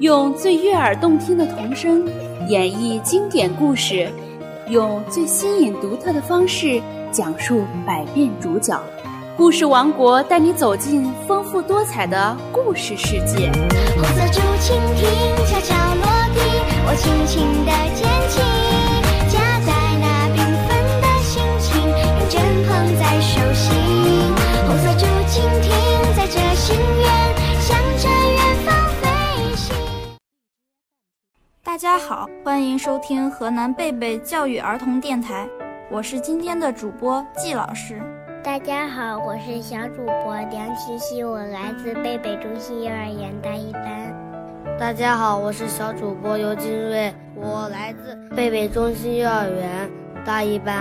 用最悦耳动听的童声演绎经典故事，用最新颖独特的方式讲述百变主角。故事王国带你走进丰富多彩的故事世界。红色家好，欢迎收听河南贝贝教育儿童电台，我是今天的主播季老师。大家好，我是小主播梁琪琪，我来自贝贝中心幼儿园大一班。大家好，我是小主播尤金瑞，我来自贝贝中心幼儿园大一班。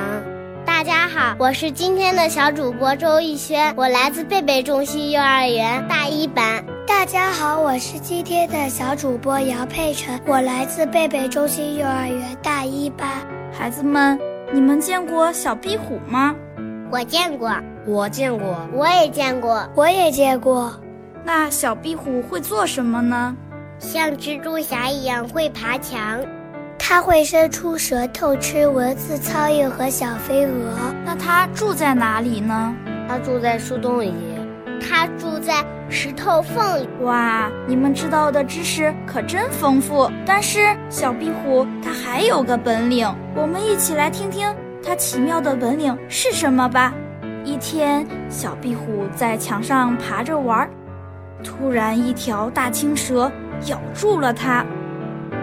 大家好，我是今天的小主播周逸轩，我来自贝贝中心幼儿园大一班。大家好，我是今天的小主播姚佩晨，我来自贝贝中心幼儿园大一班。孩子们，你们见过小壁虎吗？我见过，我见过，我也见过，我也见过。那小壁虎会做什么呢？像蜘蛛侠一样会爬墙，它会伸出舌头吃蚊子、苍蝇和小飞蛾。那它住在哪里呢？它住在树洞里，它住在石头缝里。哇，你们知道的知识可真丰富！但是小壁虎它还有个本领，我们一起来听听。它奇妙的本领是什么吧？一天，小壁虎在墙上爬着玩，突然一条大青蛇咬住了它。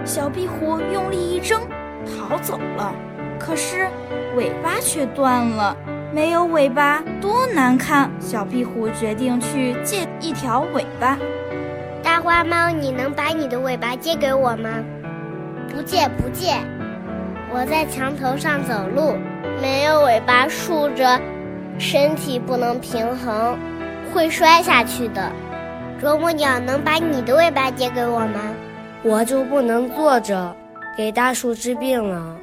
小壁虎用力一挣，逃走了。可是尾巴却断了，没有尾巴多难看！小壁虎决定去借一条尾巴。大花猫，你能把你的尾巴借给我吗？不借，不借。我在墙头上走路。没有尾巴竖着，身体不能平衡，会摔下去的。啄木鸟能把你的尾巴借给我吗？我就不能坐着，给大树治病了。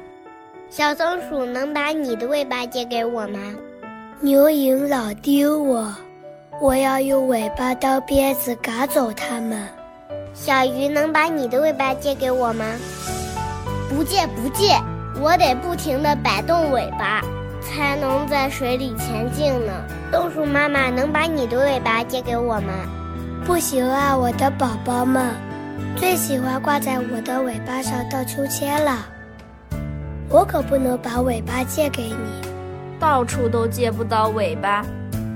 小松鼠能把你的尾巴借给我吗？牛蝇老叮我，我要用尾巴当鞭子赶走它们。小鱼能把你的尾巴借给我吗？不借，不借。我得不停地摆动尾巴，才能在水里前进呢。松鼠妈妈能把你的尾巴借给我吗？不行啊，我的宝宝们，最喜欢挂在我的尾巴上荡秋千了。我可不能把尾巴借给你，到处都借不到尾巴，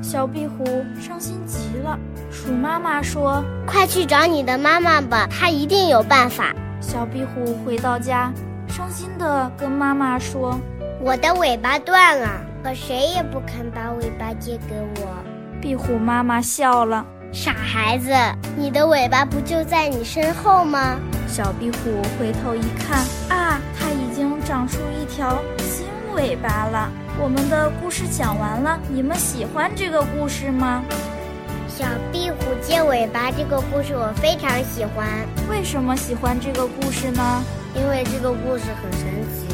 小壁虎伤心极了。鼠妈妈说：“快去找你的妈妈吧，她一定有办法。”小壁虎回到家。伤心地跟妈妈说：“我的尾巴断了，可谁也不肯把尾巴借给我。”壁虎妈妈笑了：“傻孩子，你的尾巴不就在你身后吗？”小壁虎回头一看，啊，长出一条新尾巴了。我们的故事讲完了，你们喜欢这个故事吗？小壁虎借尾巴这个故事我非常喜欢。为什么喜欢这个故事呢？因为这个故事很神奇，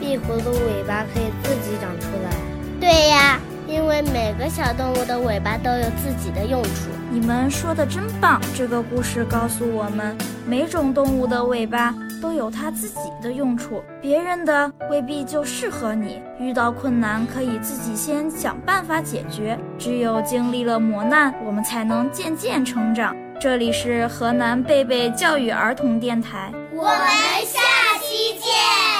壁虎的尾巴可以自己长出来。对呀，因为每个小动物的尾巴都有自己的用处。你们说的真棒！这个故事告诉我们，每种动物的尾巴都有它自己的用处别人的未必就适合你遇到困难可以自己先想办法解决只有经历了磨难我们才能渐渐成长。这里是河南贝贝教育儿童电台。我们下期见。